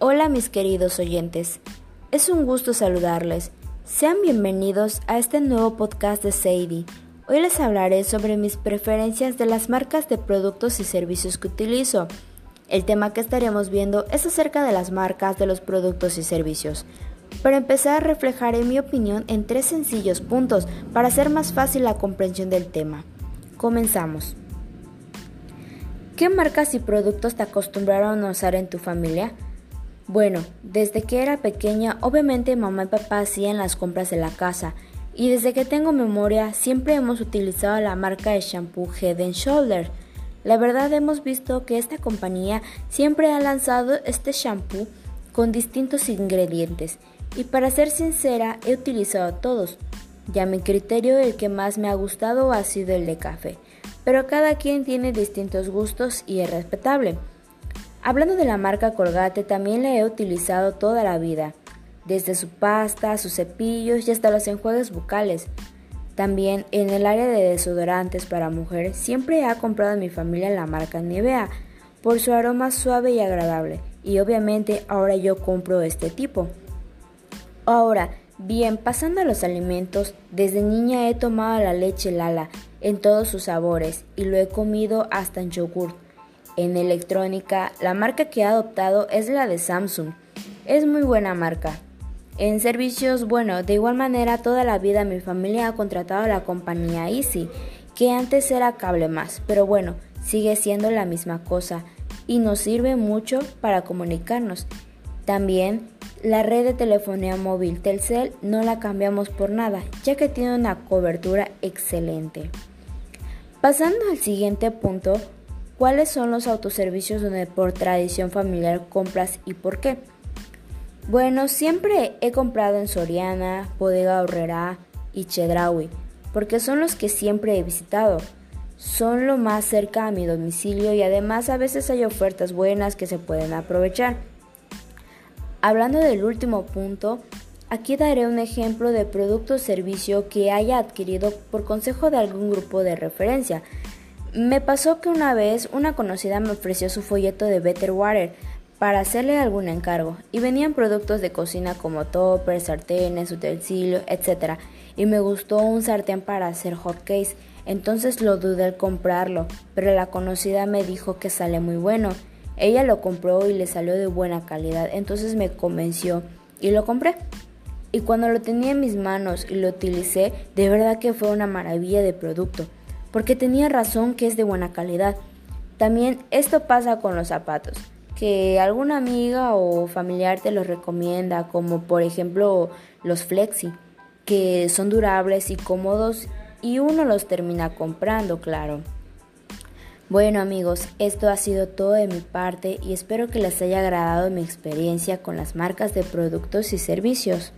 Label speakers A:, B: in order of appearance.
A: Hola mis queridos oyentes, es un gusto saludarles. Sean bienvenidos a este nuevo podcast de Sadie. Hoy les hablaré sobre mis preferencias de las marcas de productos y servicios que utilizo. El tema que estaremos viendo es acerca de las marcas de los productos y servicios. Para empezar, reflejaré mi opinión en tres sencillos puntos para hacer más fácil la comprensión del tema. Comenzamos. ¿Qué marcas y productos te acostumbraron a usar en tu familia? Bueno, desde que era pequeña, obviamente mamá y papá hacían las compras de la casa, y desde que tengo memoria siempre hemos utilizado la marca de shampoo Head Shoulder. La verdad hemos visto que esta compañía siempre ha lanzado este shampoo con distintos ingredientes, y para ser sincera he utilizado todos. Ya mi criterio el que más me ha gustado ha sido el de café pero cada quien tiene distintos gustos y es respetable. Hablando de la marca Colgate, también la he utilizado toda la vida, desde su pasta, sus cepillos y hasta los enjuagues bucales. También en el área de desodorantes para mujer siempre he comprado en mi familia la marca Nivea por su aroma suave y agradable y obviamente ahora yo compro este tipo. Ahora, Bien, pasando a los alimentos, desde niña he tomado la leche Lala en todos sus sabores y lo he comido hasta en yogur. En electrónica, la marca que he adoptado es la de Samsung. Es muy buena marca. En servicios, bueno, de igual manera toda la vida mi familia ha contratado la compañía Easy, que antes era Cable Más, pero bueno, sigue siendo la misma cosa y nos sirve mucho para comunicarnos. También la red de telefonía móvil Telcel no la cambiamos por nada, ya que tiene una cobertura excelente. Pasando al siguiente punto, ¿cuáles son los autoservicios donde por tradición familiar compras y por qué? Bueno, siempre he comprado en Soriana, Bodega Horrera y Chedraui, porque son los que siempre he visitado. Son lo más cerca a mi domicilio y además a veces hay ofertas buenas que se pueden aprovechar. Hablando del último punto, aquí daré un ejemplo de producto o servicio que haya adquirido por consejo de algún grupo de referencia. Me pasó que una vez una conocida me ofreció su folleto de Better Water para hacerle algún encargo y venían productos de cocina como toppers, sartenes, utensilios, etc. Y me gustó un sartén para hacer hot case, entonces lo dudé al comprarlo, pero la conocida me dijo que sale muy bueno ella lo compró y le salió de buena calidad, entonces me convenció y lo compré. Y cuando lo tenía en mis manos y lo utilicé, de verdad que fue una maravilla de producto, porque tenía razón que es de buena calidad. También esto pasa con los zapatos, que alguna amiga o familiar te los recomienda, como por ejemplo los flexi, que son durables y cómodos y uno los termina comprando, claro. Bueno amigos, esto ha sido todo de mi parte y espero que les haya agradado mi experiencia con las marcas de productos y servicios.